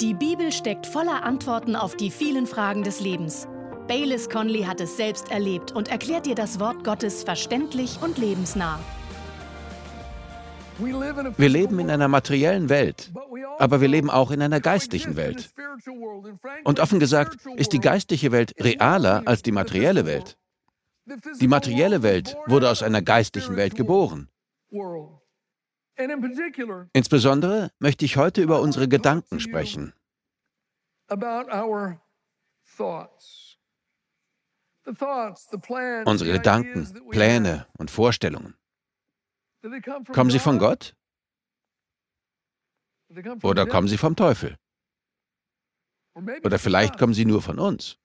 Die Bibel steckt voller Antworten auf die vielen Fragen des Lebens. Baylis Conley hat es selbst erlebt und erklärt dir das Wort Gottes verständlich und lebensnah. Wir leben in einer materiellen Welt, aber wir leben auch in einer geistlichen Welt. Und offen gesagt ist die geistliche Welt realer als die materielle Welt. Die materielle Welt wurde aus einer geistlichen Welt geboren. Insbesondere möchte ich heute über unsere Gedanken sprechen. Unsere Gedanken, Pläne und Vorstellungen. Kommen sie von Gott? Oder kommen sie vom Teufel? Oder vielleicht kommen sie nur von uns.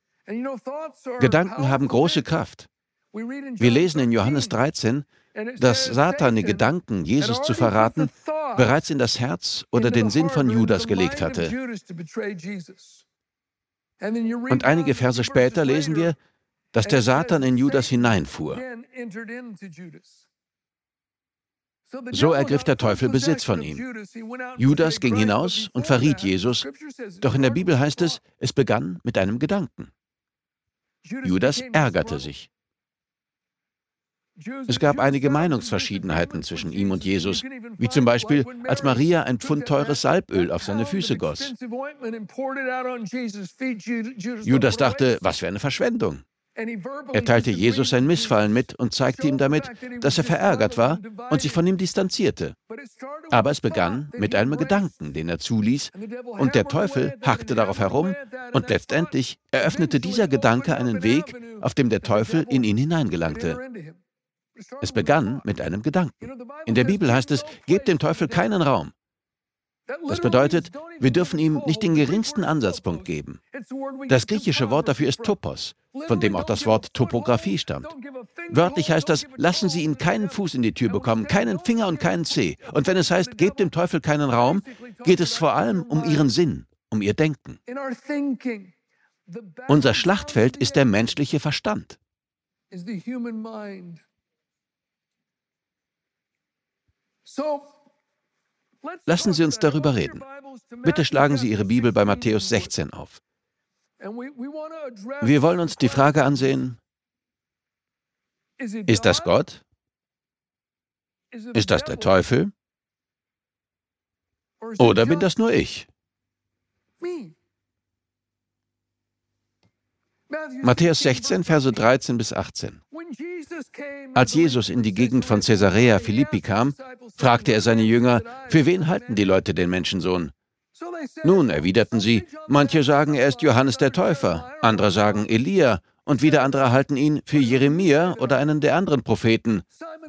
Gedanken haben große Kraft. Wir lesen in Johannes 13, dass Satan die Gedanken, Jesus zu verraten, bereits in das Herz oder den Sinn von Judas gelegt hatte. Und einige Verse später lesen wir, dass der Satan in Judas hineinfuhr. So ergriff der Teufel Besitz von ihm. Judas ging hinaus und verriet Jesus, doch in der Bibel heißt es, es begann mit einem Gedanken. Judas ärgerte sich. Es gab einige Meinungsverschiedenheiten zwischen ihm und Jesus, wie zum Beispiel, als Maria ein Pfund teures Salböl auf seine Füße goss. Judas dachte, was für eine Verschwendung. Er teilte Jesus sein Missfallen mit und zeigte ihm damit, dass er verärgert war und sich von ihm distanzierte. Aber es begann mit einem Gedanken, den er zuließ, und der Teufel hackte darauf herum, und letztendlich eröffnete dieser Gedanke einen Weg, auf dem der Teufel in ihn hineingelangte. Es begann mit einem Gedanken. In der Bibel heißt es, gebt dem Teufel keinen Raum. Das bedeutet, wir dürfen ihm nicht den geringsten Ansatzpunkt geben. Das griechische Wort dafür ist Topos, von dem auch das Wort Topographie stammt. Wörtlich heißt das, lassen Sie ihn keinen Fuß in die Tür bekommen, keinen Finger und keinen Zeh. Und wenn es heißt, gebt dem Teufel keinen Raum, geht es vor allem um Ihren Sinn, um Ihr Denken. Unser Schlachtfeld ist der menschliche Verstand. Lassen Sie uns darüber reden. Bitte schlagen Sie Ihre Bibel bei Matthäus 16 auf. Wir wollen uns die Frage ansehen, ist das Gott? Ist das der Teufel? Oder bin das nur ich? Matthäus 16, Verse 13 bis 18. Als Jesus in die Gegend von Caesarea Philippi kam, fragte er seine Jünger, für wen halten die Leute den Menschensohn? Nun, erwiderten sie, manche sagen, er ist Johannes der Täufer, andere sagen Elia, und wieder andere halten ihn für Jeremia oder einen der anderen Propheten.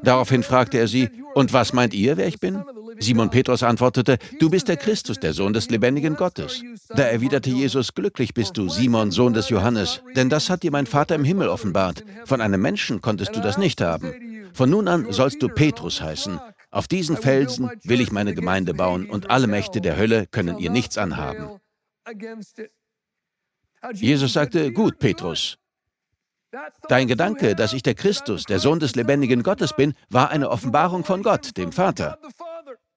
Daraufhin fragte er sie, und was meint ihr, wer ich bin? Simon Petrus antwortete, du bist der Christus, der Sohn des lebendigen Gottes. Da erwiderte Jesus, glücklich bist du, Simon, Sohn des Johannes, denn das hat dir mein Vater im Himmel offenbart. Von einem Menschen konntest du das nicht haben. Von nun an sollst du Petrus heißen. Auf diesen Felsen will ich meine Gemeinde bauen, und alle Mächte der Hölle können ihr nichts anhaben. Jesus sagte, gut, Petrus, Dein Gedanke, dass ich der Christus, der Sohn des lebendigen Gottes bin, war eine Offenbarung von Gott, dem Vater.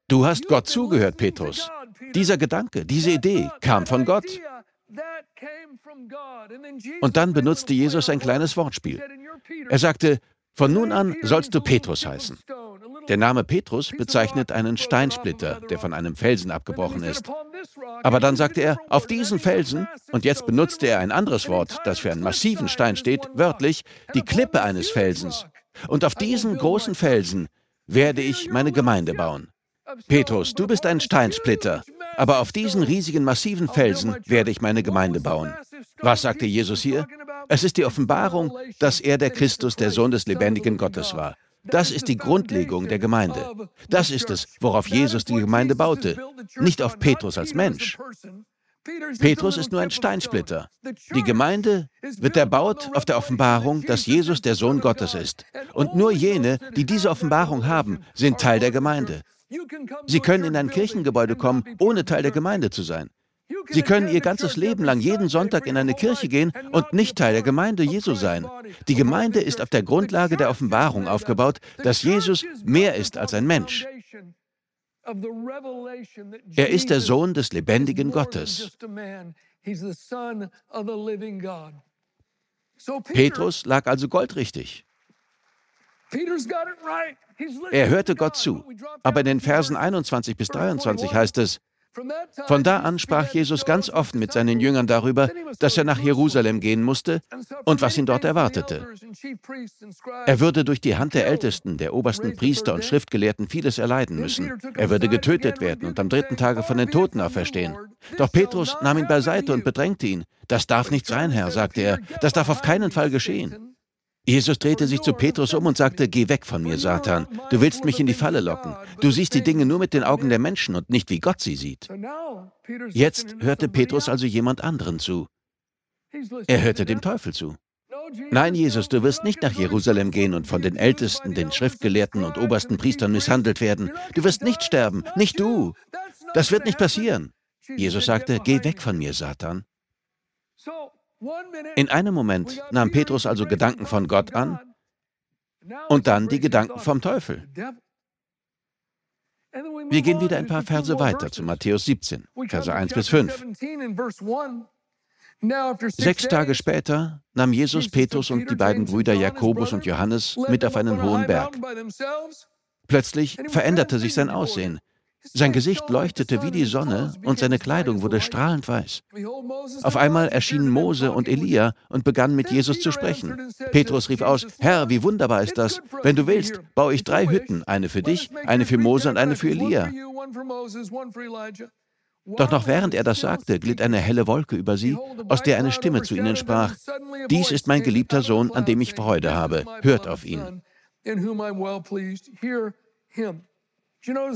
Du hast Gott zugehört, Petrus. Dieser Gedanke, diese Idee kam von Gott. Und dann benutzte Jesus ein kleines Wortspiel. Er sagte, von nun an sollst du Petrus heißen. Der Name Petrus bezeichnet einen Steinsplitter, der von einem Felsen abgebrochen ist. Aber dann sagte er, auf diesen Felsen, und jetzt benutzte er ein anderes Wort, das für einen massiven Stein steht, wörtlich, die Klippe eines Felsens. Und auf diesen großen Felsen werde ich meine Gemeinde bauen. Petrus, du bist ein Steinsplitter, aber auf diesen riesigen, massiven Felsen werde ich meine Gemeinde bauen. Was sagte Jesus hier? Es ist die Offenbarung, dass er der Christus, der Sohn des lebendigen Gottes war. Das ist die Grundlegung der Gemeinde. Das ist es, worauf Jesus die Gemeinde baute, nicht auf Petrus als Mensch. Petrus ist nur ein Steinsplitter. Die Gemeinde wird erbaut auf der Offenbarung, dass Jesus der Sohn Gottes ist. Und nur jene, die diese Offenbarung haben, sind Teil der Gemeinde. Sie können in ein Kirchengebäude kommen, ohne Teil der Gemeinde zu sein. Sie können ihr ganzes Leben lang jeden Sonntag in eine Kirche gehen und nicht Teil der Gemeinde Jesu sein. Die Gemeinde ist auf der Grundlage der Offenbarung aufgebaut, dass Jesus mehr ist als ein Mensch. Er ist der Sohn des lebendigen Gottes. Petrus lag also goldrichtig. Er hörte Gott zu. Aber in den Versen 21 bis 23 heißt es, von da an sprach Jesus ganz offen mit seinen Jüngern darüber, dass er nach Jerusalem gehen musste und was ihn dort erwartete. Er würde durch die Hand der Ältesten, der obersten Priester und Schriftgelehrten vieles erleiden müssen. Er würde getötet werden und am dritten Tage von den Toten auferstehen. Doch Petrus nahm ihn beiseite und bedrängte ihn. Das darf nicht sein, Herr, sagte er. Das darf auf keinen Fall geschehen. Jesus drehte sich zu Petrus um und sagte, Geh weg von mir, Satan. Du willst mich in die Falle locken. Du siehst die Dinge nur mit den Augen der Menschen und nicht wie Gott sie sieht. Jetzt hörte Petrus also jemand anderen zu. Er hörte dem Teufel zu. Nein, Jesus, du wirst nicht nach Jerusalem gehen und von den Ältesten, den Schriftgelehrten und obersten Priestern misshandelt werden. Du wirst nicht sterben, nicht du. Das wird nicht passieren. Jesus sagte, Geh weg von mir, Satan. In einem Moment nahm Petrus also Gedanken von Gott an und dann die Gedanken vom Teufel. Wir gehen wieder ein paar Verse weiter zu Matthäus 17, Verse 1 bis 5. Sechs Tage später nahm Jesus Petrus und die beiden Brüder Jakobus und Johannes mit auf einen hohen Berg. Plötzlich veränderte sich sein Aussehen. Sein Gesicht leuchtete wie die Sonne und seine Kleidung wurde strahlend weiß. Auf einmal erschienen Mose und Elia und begannen mit Jesus zu sprechen. Petrus rief aus, Herr, wie wunderbar ist das. Wenn du willst, baue ich drei Hütten, eine für dich, eine für Mose und eine für Elia. Doch noch während er das sagte, glitt eine helle Wolke über sie, aus der eine Stimme zu ihnen sprach, Dies ist mein geliebter Sohn, an dem ich Freude habe. Hört auf ihn.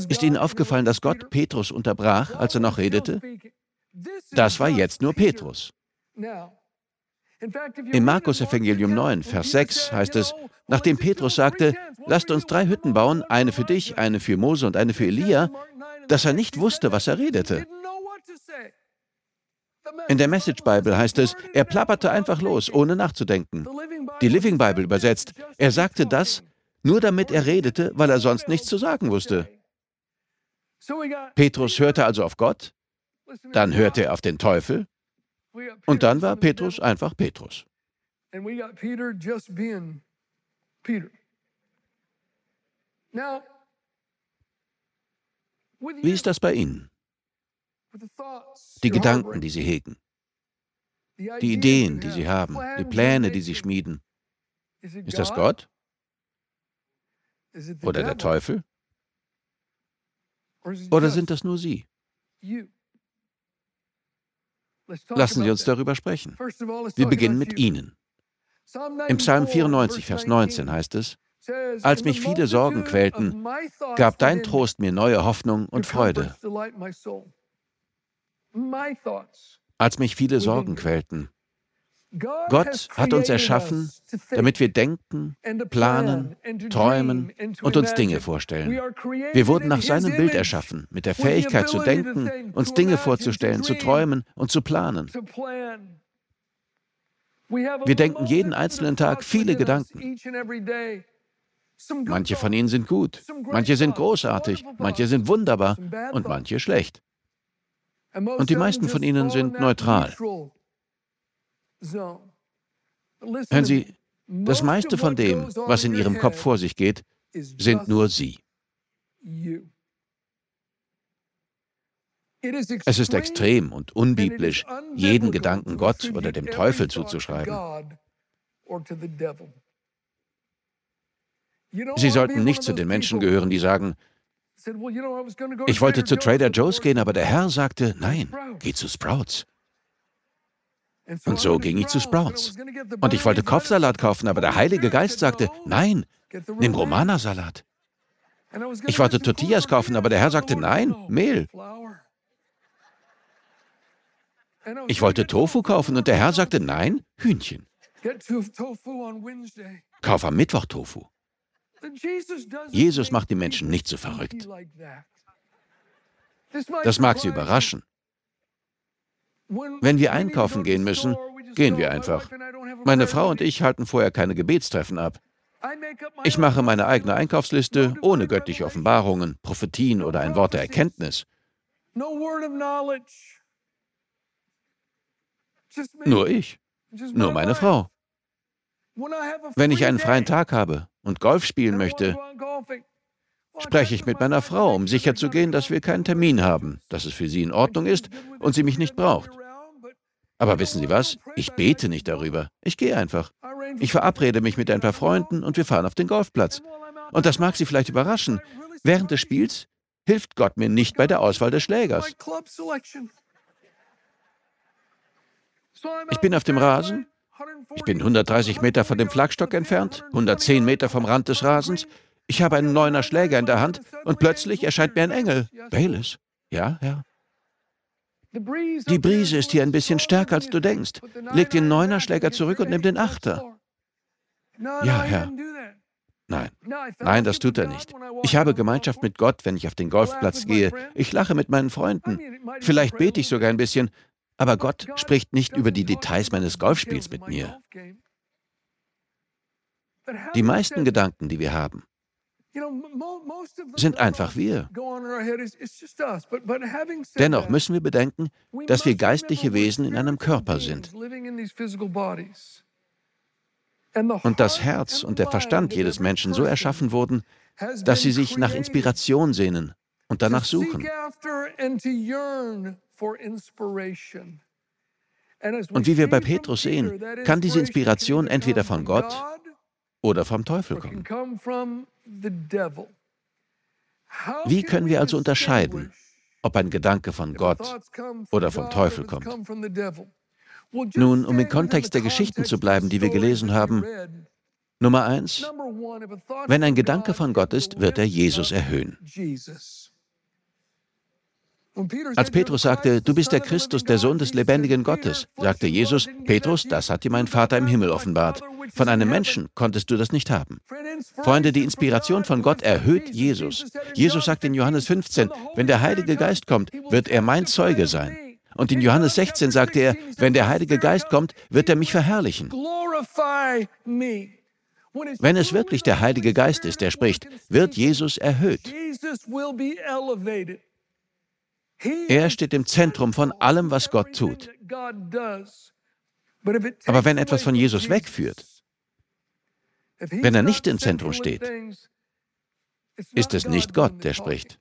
Ist Ihnen aufgefallen, dass Gott Petrus unterbrach, als er noch redete? Das war jetzt nur Petrus. Im Markus Evangelium 9, Vers 6 heißt es, nachdem Petrus sagte, lasst uns drei Hütten bauen, eine für dich, eine für Mose und eine für Elia, dass er nicht wusste, was er redete. In der Message Bible heißt es, er plapperte einfach los, ohne nachzudenken. Die Living Bible übersetzt, er sagte das, nur damit er redete, weil er sonst nichts zu sagen wusste. Petrus hörte also auf Gott, dann hörte er auf den Teufel und dann war Petrus einfach Petrus. Wie ist das bei Ihnen? Die Gedanken, die Sie hegen, die Ideen, die Sie haben, die Pläne, die Sie schmieden. Ist das Gott? Oder der Teufel? Oder sind das nur Sie? Lassen Sie uns darüber sprechen. Wir beginnen mit Ihnen. Im Psalm 94, Vers 19 heißt es, als mich viele Sorgen quälten, gab dein Trost mir neue Hoffnung und Freude. Als mich viele Sorgen quälten, Gott hat uns erschaffen, damit wir denken, planen, träumen und uns Dinge vorstellen. Wir wurden nach seinem Bild erschaffen, mit der Fähigkeit zu denken, uns Dinge vorzustellen, zu träumen und zu planen. Wir denken jeden einzelnen Tag viele Gedanken. Manche von ihnen sind gut, manche sind großartig, manche sind wunderbar und manche schlecht. Und die meisten von ihnen sind neutral. Hören Sie, das meiste von dem, was in Ihrem Kopf vor sich geht, sind nur Sie. Es ist extrem und unbiblisch, jeden Gedanken Gott oder dem Teufel zuzuschreiben. Sie sollten nicht zu den Menschen gehören, die sagen, ich wollte zu Trader Joe's gehen, aber der Herr sagte, nein, geh zu Sprouts. Und so ging ich zu Sprouts. Und ich wollte Kopfsalat kaufen, aber der Heilige Geist sagte, nein, nimm Romana-Salat. Ich wollte Tortillas kaufen, aber der Herr sagte, nein, Mehl. Ich wollte Tofu kaufen und der Herr sagte, nein, Hühnchen. Kauf am Mittwoch Tofu. Jesus macht die Menschen nicht so verrückt. Das mag sie überraschen. Wenn wir einkaufen gehen müssen, gehen wir einfach. Meine Frau und ich halten vorher keine Gebetstreffen ab. Ich mache meine eigene Einkaufsliste ohne göttliche Offenbarungen, Prophetien oder ein Wort der Erkenntnis. Nur ich, nur meine Frau. Wenn ich einen freien Tag habe und Golf spielen möchte, spreche ich mit meiner Frau, um sicherzugehen, dass wir keinen Termin haben, dass es für sie in Ordnung ist und sie mich nicht braucht. Aber wissen Sie was? Ich bete nicht darüber. Ich gehe einfach. Ich verabrede mich mit ein paar Freunden und wir fahren auf den Golfplatz. Und das mag Sie vielleicht überraschen. Während des Spiels hilft Gott mir nicht bei der Auswahl des Schlägers. Ich bin auf dem Rasen. Ich bin 130 Meter von dem Flagstock entfernt, 110 Meter vom Rand des Rasens. Ich habe einen neuner Schläger in der Hand und plötzlich erscheint mir ein Engel. Bayless. Ja, Herr. Die Brise ist hier ein bisschen stärker, als du denkst. Leg den Neuner-Schläger zurück und nimm den Achter. Ja, Herr. Nein, nein, das tut er nicht. Ich habe Gemeinschaft mit Gott, wenn ich auf den Golfplatz gehe. Ich lache mit meinen Freunden. Vielleicht bete ich sogar ein bisschen, aber Gott spricht nicht über die Details meines Golfspiels mit mir. Die meisten Gedanken, die wir haben, sind einfach wir. Dennoch müssen wir bedenken, dass wir geistliche Wesen in einem Körper sind. Und das Herz und der Verstand jedes Menschen so erschaffen wurden, dass sie sich nach Inspiration sehnen und danach suchen. Und wie wir bei Petrus sehen, kann diese Inspiration entweder von Gott oder vom Teufel kommen. Wie können wir also unterscheiden, ob ein Gedanke von Gott oder vom Teufel kommt? Nun, um im Kontext der Geschichten zu bleiben, die wir gelesen haben, Nummer eins, wenn ein Gedanke von Gott ist, wird er Jesus erhöhen. Als Petrus sagte, du bist der Christus, der Sohn des lebendigen Gottes, sagte Jesus, Petrus, das hat dir mein Vater im Himmel offenbart. Von einem Menschen konntest du das nicht haben. Freunde, die Inspiration von Gott erhöht Jesus. Jesus sagt in Johannes 15, wenn der Heilige Geist kommt, wird er mein Zeuge sein. Und in Johannes 16 sagte er, wenn der Heilige Geist kommt, wird er mich verherrlichen. Wenn es wirklich der Heilige Geist ist, der spricht, wird Jesus erhöht. Er steht im Zentrum von allem, was Gott tut. Aber wenn etwas von Jesus wegführt, wenn er nicht im Zentrum steht, ist es nicht Gott, der spricht.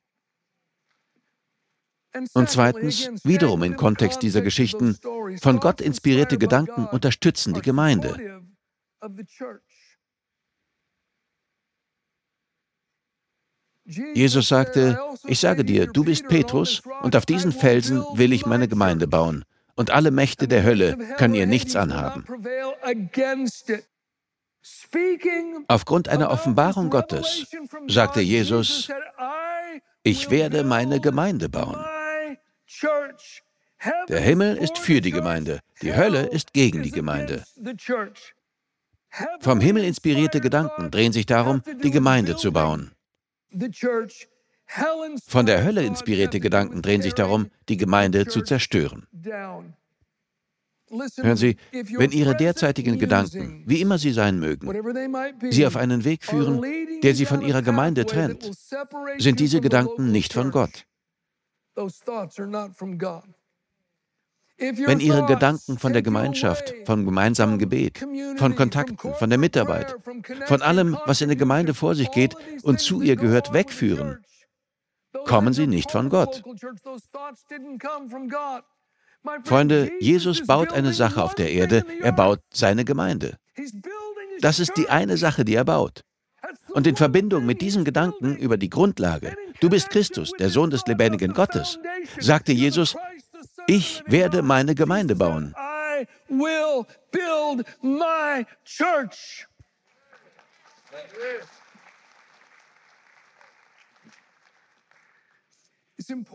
Und zweitens, wiederum im Kontext dieser Geschichten, von Gott inspirierte Gedanken unterstützen die Gemeinde. Jesus sagte, ich sage dir, du bist Petrus, und auf diesen Felsen will ich meine Gemeinde bauen, und alle Mächte der Hölle können ihr nichts anhaben. Aufgrund einer Offenbarung Gottes sagte Jesus, ich werde meine Gemeinde bauen. Der Himmel ist für die Gemeinde, die Hölle ist gegen die Gemeinde. Vom Himmel inspirierte Gedanken drehen sich darum, die Gemeinde zu bauen. Von der Hölle inspirierte Gedanken drehen sich darum, die Gemeinde zu zerstören. Hören Sie, wenn Ihre derzeitigen Gedanken, wie immer sie sein mögen, Sie auf einen Weg führen, der Sie von Ihrer Gemeinde trennt, sind diese Gedanken nicht von Gott. Wenn Ihre Gedanken von der Gemeinschaft, vom gemeinsamen Gebet, von Kontakten, von der Mitarbeit, von allem, was in der Gemeinde vor sich geht und zu ihr gehört, wegführen, kommen sie nicht von Gott. Freunde, Jesus baut eine Sache auf der Erde, er baut seine Gemeinde. Das ist die eine Sache, die er baut. Und in Verbindung mit diesem Gedanken über die Grundlage, du bist Christus, der Sohn des lebendigen Gottes, sagte Jesus, ich werde meine Gemeinde bauen.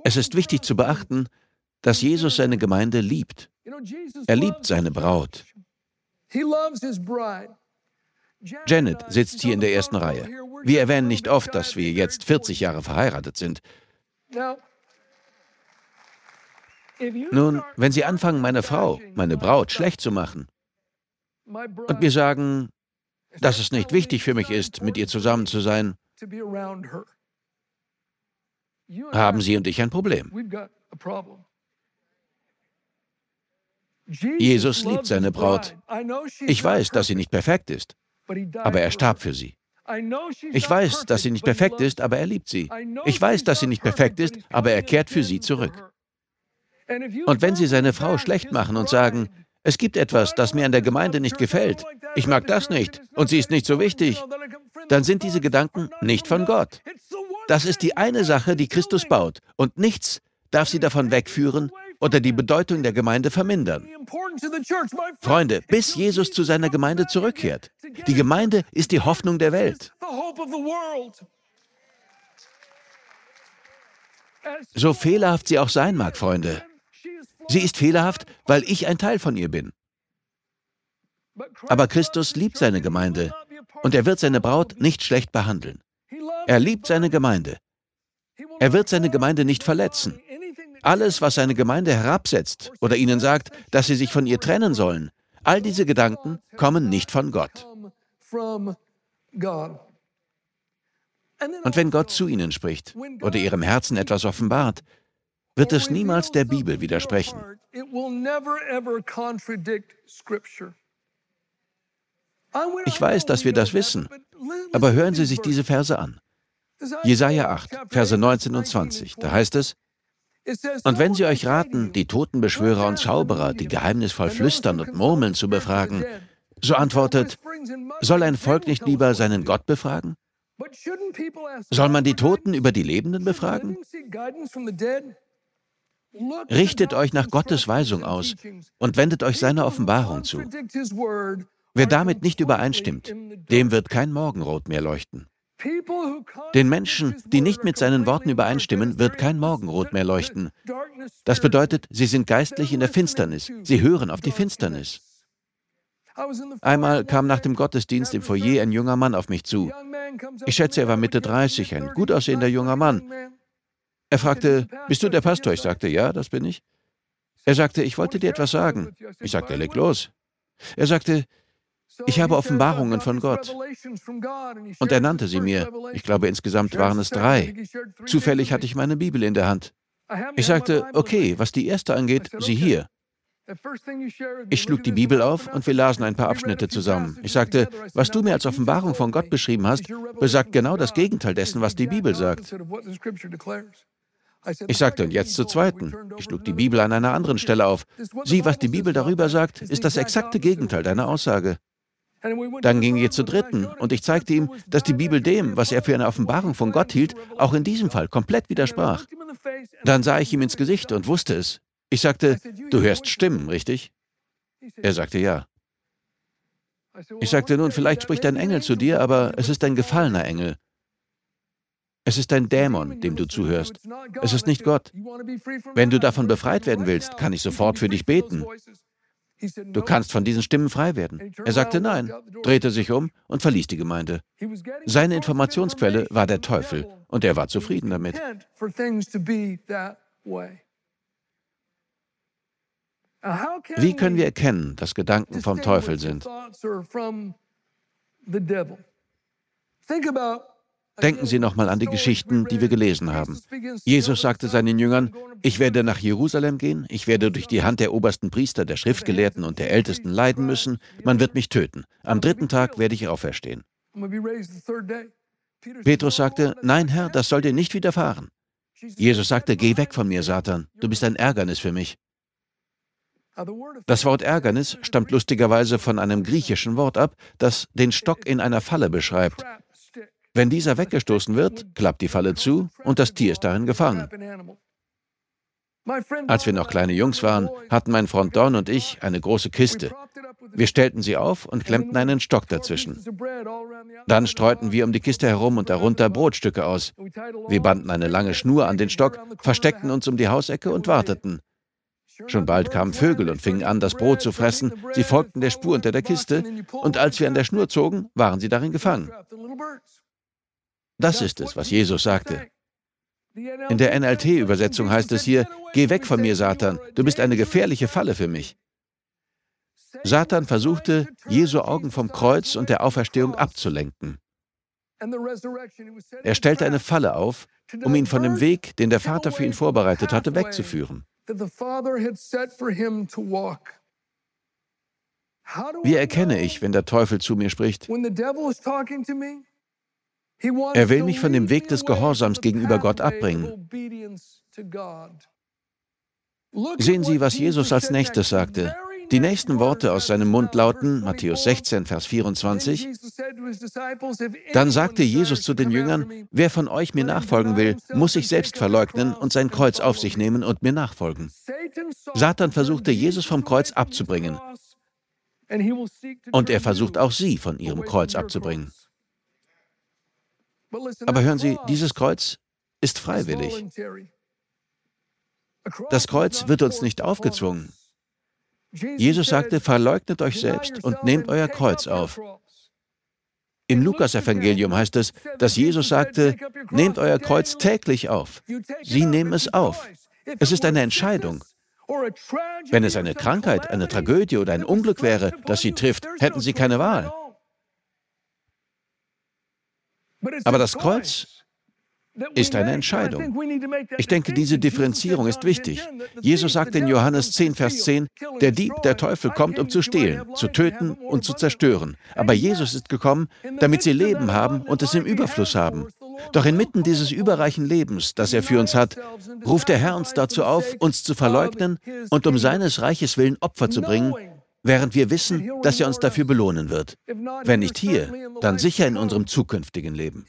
Es ist wichtig zu beachten, dass Jesus seine Gemeinde liebt. Er liebt seine Braut. Janet sitzt hier in der ersten Reihe. Wir erwähnen nicht oft, dass wir jetzt 40 Jahre verheiratet sind. Nun, wenn Sie anfangen, meine Frau, meine Braut schlecht zu machen und mir sagen, dass es nicht wichtig für mich ist, mit ihr zusammen zu sein, haben Sie und ich ein Problem. Jesus liebt seine Braut. Ich weiß, dass sie nicht perfekt ist, aber er starb für sie. Ich weiß, dass sie nicht perfekt ist, aber er liebt sie. Ich weiß, dass sie nicht perfekt ist, aber er kehrt für sie zurück. Und wenn Sie seine Frau schlecht machen und sagen, es gibt etwas, das mir an der Gemeinde nicht gefällt, ich mag das nicht und sie ist nicht so wichtig, dann sind diese Gedanken nicht von Gott. Das ist die eine Sache, die Christus baut, und nichts darf sie davon wegführen oder die Bedeutung der Gemeinde vermindern. Freunde, bis Jesus zu seiner Gemeinde zurückkehrt. Die Gemeinde ist die Hoffnung der Welt. So fehlerhaft sie auch sein mag, Freunde. Sie ist fehlerhaft, weil ich ein Teil von ihr bin. Aber Christus liebt seine Gemeinde und er wird seine Braut nicht schlecht behandeln. Er liebt seine Gemeinde. Er wird seine Gemeinde nicht verletzen. Alles, was seine Gemeinde herabsetzt oder ihnen sagt, dass sie sich von ihr trennen sollen, all diese Gedanken kommen nicht von Gott. Und wenn Gott zu ihnen spricht oder ihrem Herzen etwas offenbart, wird es niemals der Bibel widersprechen. Ich weiß, dass wir das wissen, aber hören Sie sich diese Verse an. Jesaja 8, Verse 19 und 20, da heißt es, und wenn sie euch raten, die Totenbeschwörer und Zauberer, die geheimnisvoll flüstern und murmeln, zu befragen, so antwortet, soll ein Volk nicht lieber seinen Gott befragen? Soll man die Toten über die Lebenden befragen? Richtet euch nach Gottes Weisung aus und wendet euch seiner Offenbarung zu. Wer damit nicht übereinstimmt, dem wird kein Morgenrot mehr leuchten. Den Menschen, die nicht mit seinen Worten übereinstimmen, wird kein Morgenrot mehr leuchten. Das bedeutet, sie sind geistlich in der Finsternis. Sie hören auf die Finsternis. Einmal kam nach dem Gottesdienst im Foyer ein junger Mann auf mich zu. Ich schätze, er war Mitte 30, ein gut aussehender junger Mann. Er fragte, bist du der Pastor? Ich sagte, ja, das bin ich. Er sagte, ich wollte dir etwas sagen. Ich sagte, leg los. Er sagte, ich habe Offenbarungen von Gott. Und er nannte sie mir. Ich glaube, insgesamt waren es drei. Zufällig hatte ich meine Bibel in der Hand. Ich sagte, okay, was die erste angeht, sieh hier. Ich schlug die Bibel auf und wir lasen ein paar Abschnitte zusammen. Ich sagte, was du mir als Offenbarung von Gott beschrieben hast, besagt genau das Gegenteil dessen, was die Bibel sagt. Ich sagte, und jetzt zur zweiten. Ich schlug die Bibel an einer anderen Stelle auf. Sieh, was die Bibel darüber sagt, ist das exakte Gegenteil deiner Aussage. Dann ging er zur dritten und ich zeigte ihm, dass die Bibel dem, was er für eine Offenbarung von Gott hielt, auch in diesem Fall komplett widersprach. Dann sah ich ihm ins Gesicht und wusste es. Ich sagte, du hörst Stimmen, richtig? Er sagte ja. Ich sagte, nun, vielleicht spricht ein Engel zu dir, aber es ist ein gefallener Engel. Es ist ein Dämon, dem du zuhörst. Es ist nicht Gott. Wenn du davon befreit werden willst, kann ich sofort für dich beten. Du kannst von diesen Stimmen frei werden. Er sagte nein, drehte sich um und verließ die Gemeinde. Seine Informationsquelle war der Teufel und er war zufrieden damit. Wie können wir erkennen, dass Gedanken vom Teufel sind? Denken Sie nochmal an die Geschichten, die wir gelesen haben. Jesus sagte seinen Jüngern, ich werde nach Jerusalem gehen, ich werde durch die Hand der obersten Priester, der Schriftgelehrten und der Ältesten leiden müssen, man wird mich töten. Am dritten Tag werde ich auferstehen. Petrus sagte, nein Herr, das soll dir nicht widerfahren. Jesus sagte, geh weg von mir, Satan, du bist ein Ärgernis für mich. Das Wort Ärgernis stammt lustigerweise von einem griechischen Wort ab, das den Stock in einer Falle beschreibt. Wenn dieser weggestoßen wird, klappt die Falle zu und das Tier ist darin gefangen. Als wir noch kleine Jungs waren, hatten mein Freund Don und ich eine große Kiste. Wir stellten sie auf und klemmten einen Stock dazwischen. Dann streuten wir um die Kiste herum und darunter Brotstücke aus. Wir banden eine lange Schnur an den Stock, versteckten uns um die Hausecke und warteten. Schon bald kamen Vögel und fingen an, das Brot zu fressen. Sie folgten der Spur unter der Kiste, und als wir an der Schnur zogen, waren sie darin gefangen. Das ist es, was Jesus sagte. In der NLT-Übersetzung heißt es hier, Geh weg von mir, Satan, du bist eine gefährliche Falle für mich. Satan versuchte, Jesu Augen vom Kreuz und der Auferstehung abzulenken. Er stellte eine Falle auf, um ihn von dem Weg, den der Vater für ihn vorbereitet hatte, wegzuführen. Wie erkenne ich, wenn der Teufel zu mir spricht? Er will mich von dem Weg des Gehorsams gegenüber Gott abbringen. Sehen Sie, was Jesus als nächstes sagte. Die nächsten Worte aus seinem Mund lauten, Matthäus 16, Vers 24, Dann sagte Jesus zu den Jüngern, wer von euch mir nachfolgen will, muss sich selbst verleugnen und sein Kreuz auf sich nehmen und mir nachfolgen. Satan versuchte Jesus vom Kreuz abzubringen. Und er versucht auch sie von ihrem Kreuz abzubringen. Aber hören Sie, dieses Kreuz ist freiwillig. Das Kreuz wird uns nicht aufgezwungen. Jesus sagte, verleugnet euch selbst und nehmt euer Kreuz auf. Im Lukasevangelium heißt es, dass Jesus sagte, nehmt euer Kreuz täglich auf. Sie nehmen es auf. Es ist eine Entscheidung. Wenn es eine Krankheit, eine Tragödie oder ein Unglück wäre, das sie trifft, hätten sie keine Wahl. Aber das Kreuz ist eine Entscheidung. Ich denke, diese Differenzierung ist wichtig. Jesus sagt in Johannes 10, Vers 10, der Dieb, der Teufel kommt, um zu stehlen, zu töten und zu zerstören. Aber Jesus ist gekommen, damit sie Leben haben und es im Überfluss haben. Doch inmitten dieses überreichen Lebens, das er für uns hat, ruft der Herr uns dazu auf, uns zu verleugnen und um seines Reiches willen Opfer zu bringen, während wir wissen, dass er uns dafür belohnen wird. Wenn nicht hier, dann sicher in unserem zukünftigen Leben.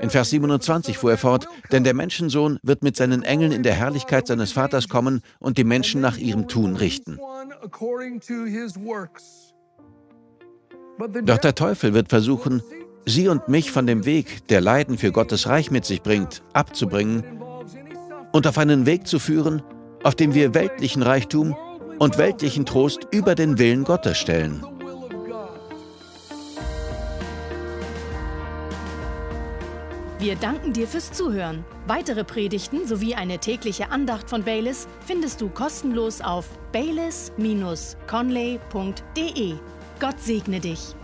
In Vers 27 fuhr er fort, denn der Menschensohn wird mit seinen Engeln in der Herrlichkeit seines Vaters kommen und die Menschen nach ihrem Tun richten. Doch der Teufel wird versuchen, sie und mich von dem Weg, der Leiden für Gottes Reich mit sich bringt, abzubringen und auf einen Weg zu führen, auf dem wir weltlichen Reichtum und weltlichen Trost über den Willen Gottes stellen. Wir danken dir fürs Zuhören. Weitere Predigten sowie eine tägliche Andacht von Baylis findest du kostenlos auf baylis-conley.de. Gott segne dich.